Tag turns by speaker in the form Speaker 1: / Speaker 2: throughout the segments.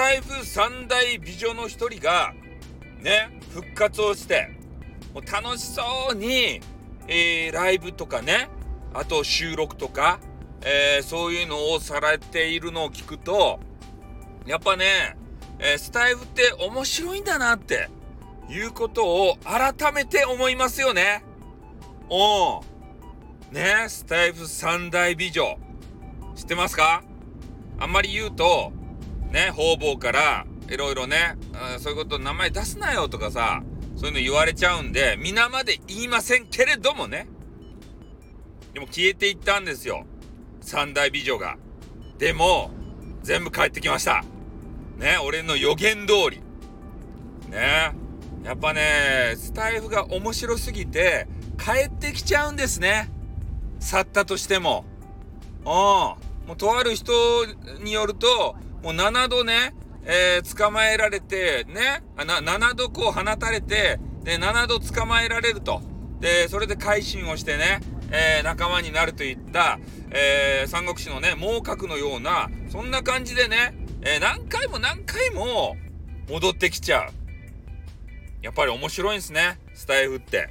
Speaker 1: タイプ三大美女の一人が、ね、復活をして、もう楽しそうに、えー、ライブとかね、あと収録とか、えー、そういうのをされているのを聞くと、やっぱね、えー、スタイフって面白いんだなっていうことを改めて思いますよね。おねスタイフ三大美女。知ってますか？あんまり言うと、ね、方々からいろいろね、そういうこと名前出すなよとかさ、そういうの言われちゃうんで、皆まで言いませんけれどもね。でも消えていったんですよ。三大美女が。でも、全部帰ってきました。ね、俺の予言通り。ね。やっぱね、スタイフが面白すぎて、帰ってきちゃうんですね。去ったとしても。うん。もうとある人によると、もう7度ね、えー、捕まえられて、ね、な7度こう放たれて、で、7度捕まえられると。で、それで改心をしてね、えー、仲間になるといった、えー、三国志のね、猛角のような、そんな感じでね、えー、何回も何回も戻ってきちゃう。やっぱり面白いんですね、スタイフって。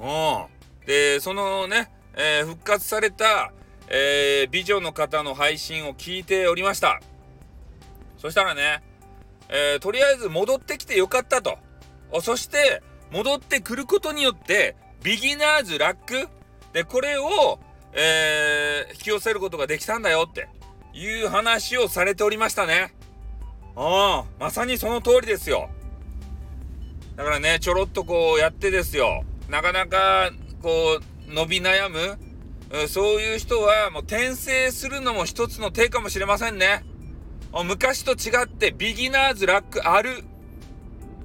Speaker 1: うん。で、そのね、えー、復活された、えー、美女の方の配信を聞いておりました。そしたらね、えー、とりあえず戻ってきてよかったと。そして、戻ってくることによって、ビギナーズラック？で、これを、えー、引き寄せることができたんだよっていう話をされておりましたね。ああ、まさにその通りですよ。だからね、ちょろっとこうやってですよ。なかなか、こう、伸び悩む、そういう人はもう転生するのも一つの手かもしれませんね。昔と違ってビギナーズラックある。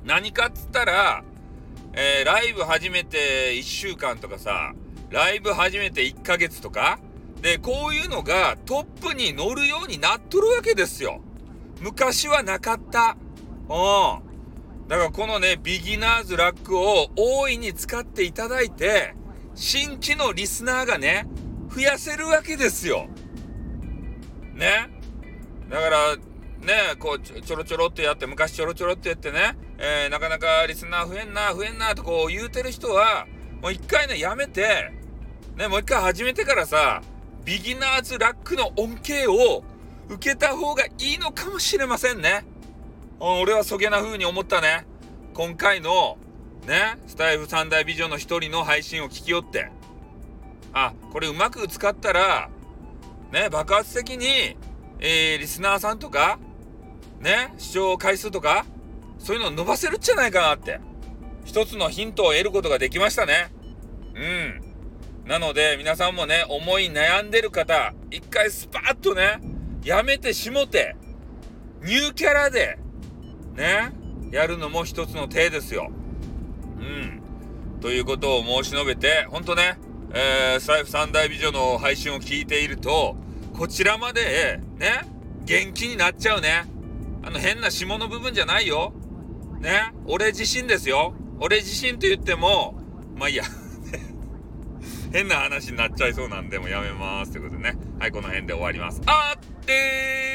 Speaker 1: 何かっつったら、えー、ライブ始めて1週間とかさ、ライブ始めて1ヶ月とか、で、こういうのがトップに乗るようになっとるわけですよ。昔はなかった。うん。だからこのね、ビギナーズラックを大いに使っていただいて、新規のリスナーがね、増やせるわけですよ。ね。だから、ね、こうちょ、ろちょろってやって、昔ちょろちょろってやってね、えー、なかなかリスナー増えんな、増えんなとこう言うてる人は、もう一回ね、やめて、ね、もう一回始めてからさ、ビギナーズラックの恩恵を受けた方がいいのかもしれませんね。俺はそげな風に思ったね。今回の、ね、スタイフ三大美女の一人の配信を聞きよって。あ、これうまく使ったら、ね、爆発的に、えー、リスナーさんとか、ね、視聴回数とか、そういうのを伸ばせるんじゃないかなって。一つのヒントを得ることができましたね。うん。なので、皆さんもね、思い悩んでる方、一回スパッとね、やめてしもて、ニューキャラで、ね、やるのも一つの手ですよ。うん。ということを申し述べて、ほんとね、えー、財布三大美女の配信を聞いていると、こちらまで、ね、元気になっちゃうね。あの変な下の部分じゃないよ。ね、俺自身ですよ。俺自身と言っても、まあいいや。変な話になっちゃいそうなんで、もうやめます。ということでね。はい、この辺で終わります。あってー